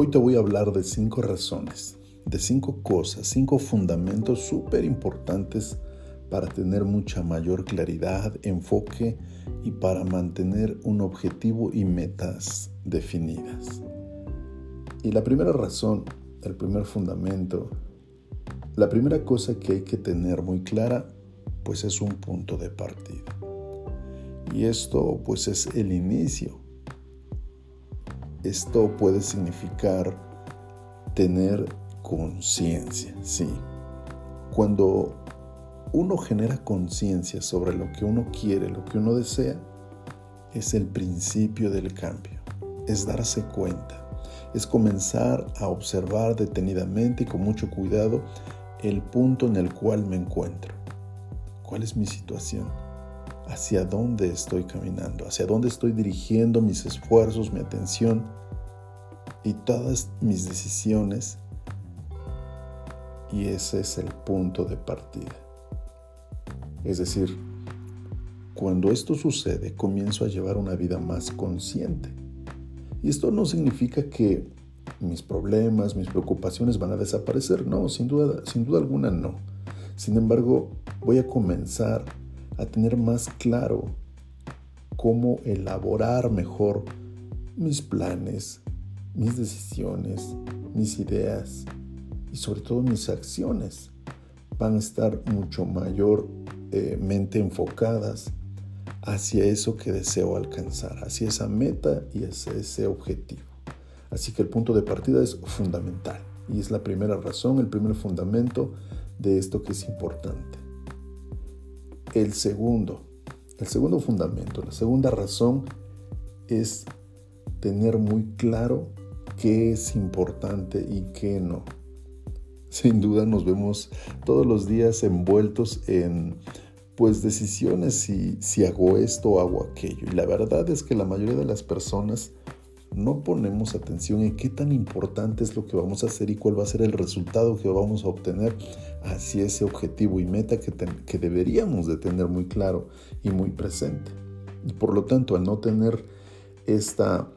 Hoy te voy a hablar de cinco razones, de cinco cosas, cinco fundamentos súper importantes para tener mucha mayor claridad, enfoque y para mantener un objetivo y metas definidas. Y la primera razón, el primer fundamento, la primera cosa que hay que tener muy clara, pues es un punto de partida. Y esto pues es el inicio. Esto puede significar tener conciencia, sí. Cuando uno genera conciencia sobre lo que uno quiere, lo que uno desea, es el principio del cambio, es darse cuenta, es comenzar a observar detenidamente y con mucho cuidado el punto en el cual me encuentro. ¿Cuál es mi situación? ¿Hacia dónde estoy caminando? ¿Hacia dónde estoy dirigiendo mis esfuerzos, mi atención y todas mis decisiones? Y ese es el punto de partida. Es decir, cuando esto sucede, comienzo a llevar una vida más consciente. Y esto no significa que mis problemas, mis preocupaciones van a desaparecer. No, sin duda, sin duda alguna no. Sin embargo, voy a comenzar a tener más claro cómo elaborar mejor mis planes, mis decisiones, mis ideas y sobre todo mis acciones. Van a estar mucho mayor eh, enfocadas hacia eso que deseo alcanzar, hacia esa meta y hacia ese objetivo. Así que el punto de partida es fundamental y es la primera razón, el primer fundamento de esto que es importante. El segundo, el segundo fundamento, la segunda razón es tener muy claro qué es importante y qué no. Sin duda nos vemos todos los días envueltos en pues decisiones si, si hago esto o hago aquello. Y la verdad es que la mayoría de las personas no ponemos atención en qué tan importante es lo que vamos a hacer y cuál va a ser el resultado que vamos a obtener hacia ese objetivo y meta que, que deberíamos de tener muy claro y muy presente. Y por lo tanto, al no tener esta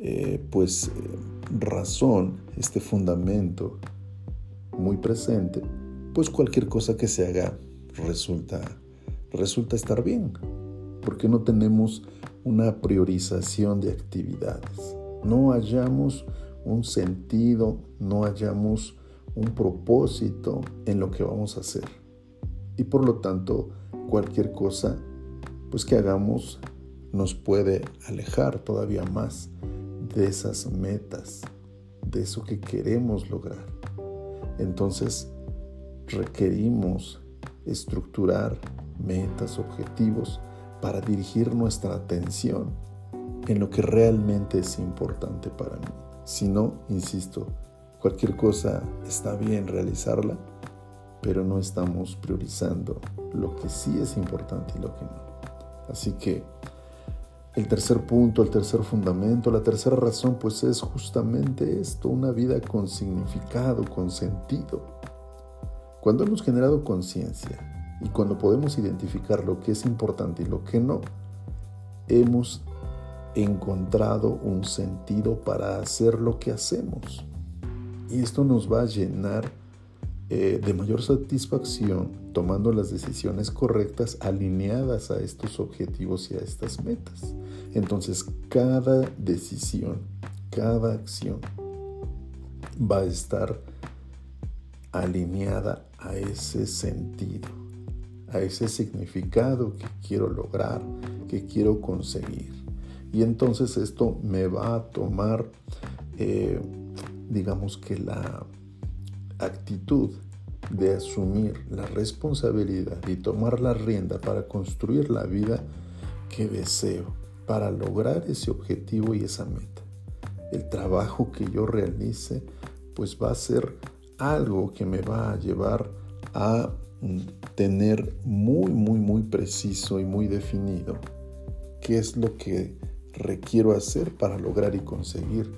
eh, pues eh, razón, este fundamento muy presente, pues cualquier cosa que se haga resulta, resulta estar bien, porque no tenemos una priorización de actividades. No hallamos un sentido, no hallamos un propósito en lo que vamos a hacer. Y por lo tanto, cualquier cosa pues que hagamos nos puede alejar todavía más de esas metas, de eso que queremos lograr. Entonces, requerimos estructurar metas, objetivos para dirigir nuestra atención en lo que realmente es importante para mí. Si no, insisto, cualquier cosa está bien realizarla, pero no estamos priorizando lo que sí es importante y lo que no. Así que el tercer punto, el tercer fundamento, la tercera razón, pues es justamente esto, una vida con significado, con sentido. Cuando hemos generado conciencia y cuando podemos identificar lo que es importante y lo que no, hemos encontrado un sentido para hacer lo que hacemos. Y esto nos va a llenar eh, de mayor satisfacción tomando las decisiones correctas alineadas a estos objetivos y a estas metas. Entonces cada decisión, cada acción va a estar alineada a ese sentido, a ese significado que quiero lograr, que quiero conseguir. Y entonces esto me va a tomar, eh, digamos que la actitud de asumir la responsabilidad y tomar la rienda para construir la vida que deseo, para lograr ese objetivo y esa meta. El trabajo que yo realice pues va a ser algo que me va a llevar a tener muy, muy, muy preciso y muy definido qué es lo que requiero hacer para lograr y conseguir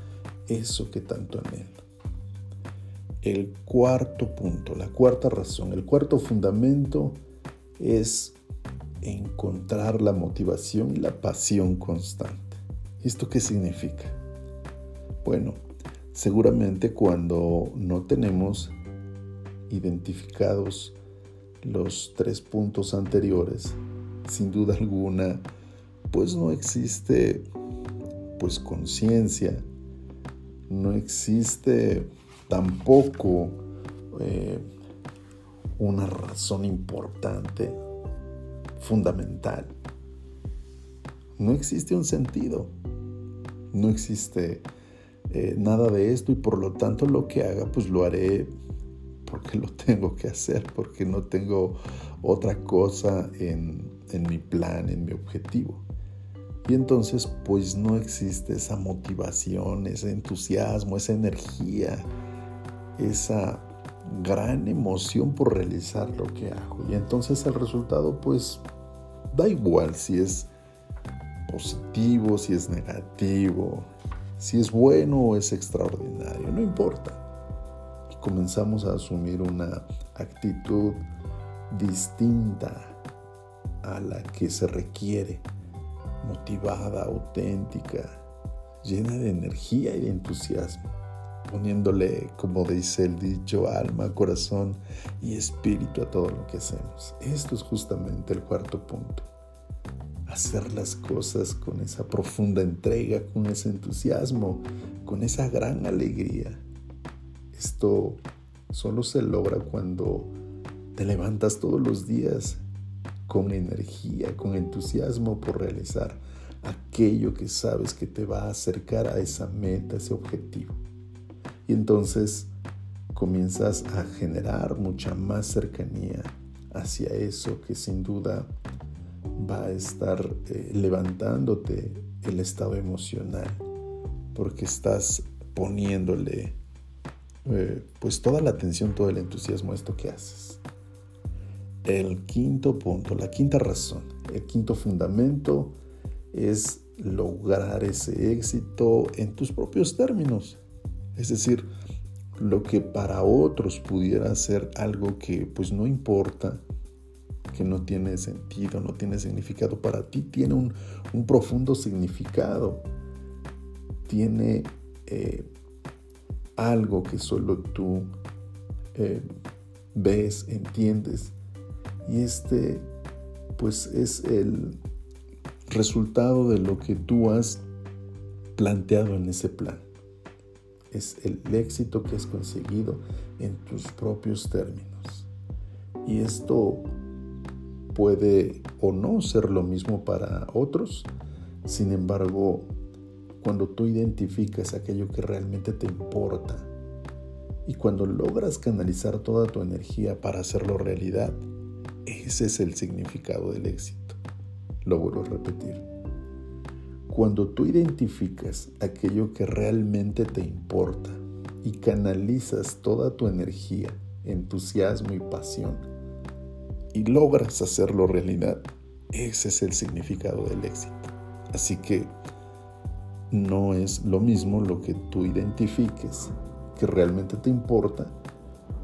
eso que tanto anhelo el cuarto punto, la cuarta razón, el cuarto fundamento es encontrar la motivación y la pasión constante. ¿Esto qué significa? Bueno, seguramente cuando no tenemos identificados los tres puntos anteriores, sin duda alguna, pues no existe pues conciencia, no existe tampoco eh, una razón importante, fundamental. No existe un sentido, no existe eh, nada de esto y por lo tanto lo que haga pues lo haré porque lo tengo que hacer, porque no tengo otra cosa en, en mi plan, en mi objetivo. Y entonces pues no existe esa motivación, ese entusiasmo, esa energía, esa gran emoción por realizar lo que hago. Y entonces el resultado pues da igual si es positivo, si es negativo, si es bueno o es extraordinario, no importa. Comenzamos a asumir una actitud distinta a la que se requiere, motivada, auténtica, llena de energía y de entusiasmo, poniéndole, como dice el dicho, alma, corazón y espíritu a todo lo que hacemos. Esto es justamente el cuarto punto hacer las cosas con esa profunda entrega, con ese entusiasmo, con esa gran alegría. Esto solo se logra cuando te levantas todos los días con energía, con entusiasmo por realizar aquello que sabes que te va a acercar a esa meta, ese objetivo. Y entonces comienzas a generar mucha más cercanía hacia eso que sin duda va a estar eh, levantándote el estado emocional, porque estás poniéndole eh, pues toda la atención, todo el entusiasmo a esto que haces. El quinto punto, la quinta razón, el quinto fundamento es lograr ese éxito en tus propios términos. Es decir, lo que para otros pudiera ser algo que pues no importa, que no tiene sentido, no tiene significado, para ti tiene un, profundo significado, tiene eh, algo que solo tú eh, ves, entiendes. Y este, pues es el resultado de lo que tú has planteado en ese plan. Es el éxito que has conseguido en tus propios términos. Y esto puede o no ser lo mismo para otros. Sin embargo, cuando tú identificas aquello que realmente te importa y cuando logras canalizar toda tu energía para hacerlo realidad, ese es el significado del éxito. Lo vuelvo a repetir. Cuando tú identificas aquello que realmente te importa y canalizas toda tu energía, entusiasmo y pasión y logras hacerlo realidad, ese es el significado del éxito. Así que no es lo mismo lo que tú identifiques que realmente te importa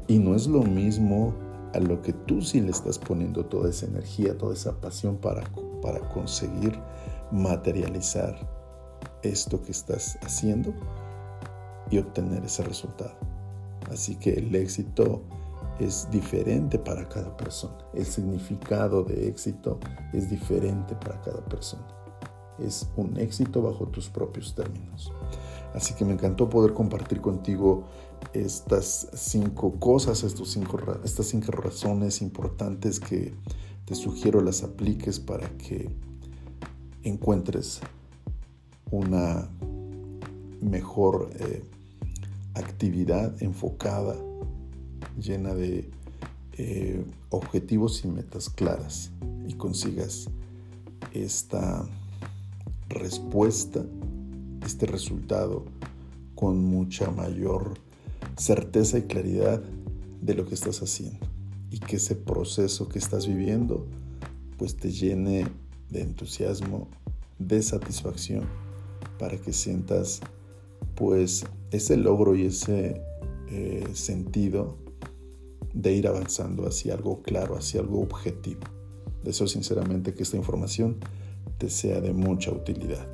y no es lo mismo a lo que tú sí le estás poniendo toda esa energía, toda esa pasión para, para conseguir materializar esto que estás haciendo y obtener ese resultado. Así que el éxito es diferente para cada persona. El significado de éxito es diferente para cada persona. Es un éxito bajo tus propios términos. Así que me encantó poder compartir contigo estas cinco cosas, estos cinco, estas cinco razones importantes que te sugiero las apliques para que encuentres una mejor eh, actividad enfocada llena de eh, objetivos y metas claras y consigas esta respuesta, este resultado con mucha mayor certeza y claridad de lo que estás haciendo y que ese proceso que estás viviendo pues te llene de entusiasmo, de satisfacción para que sientas pues ese logro y ese eh, sentido de ir avanzando hacia algo claro, hacia algo objetivo. Deseo sinceramente que esta información sea de mucha utilidad.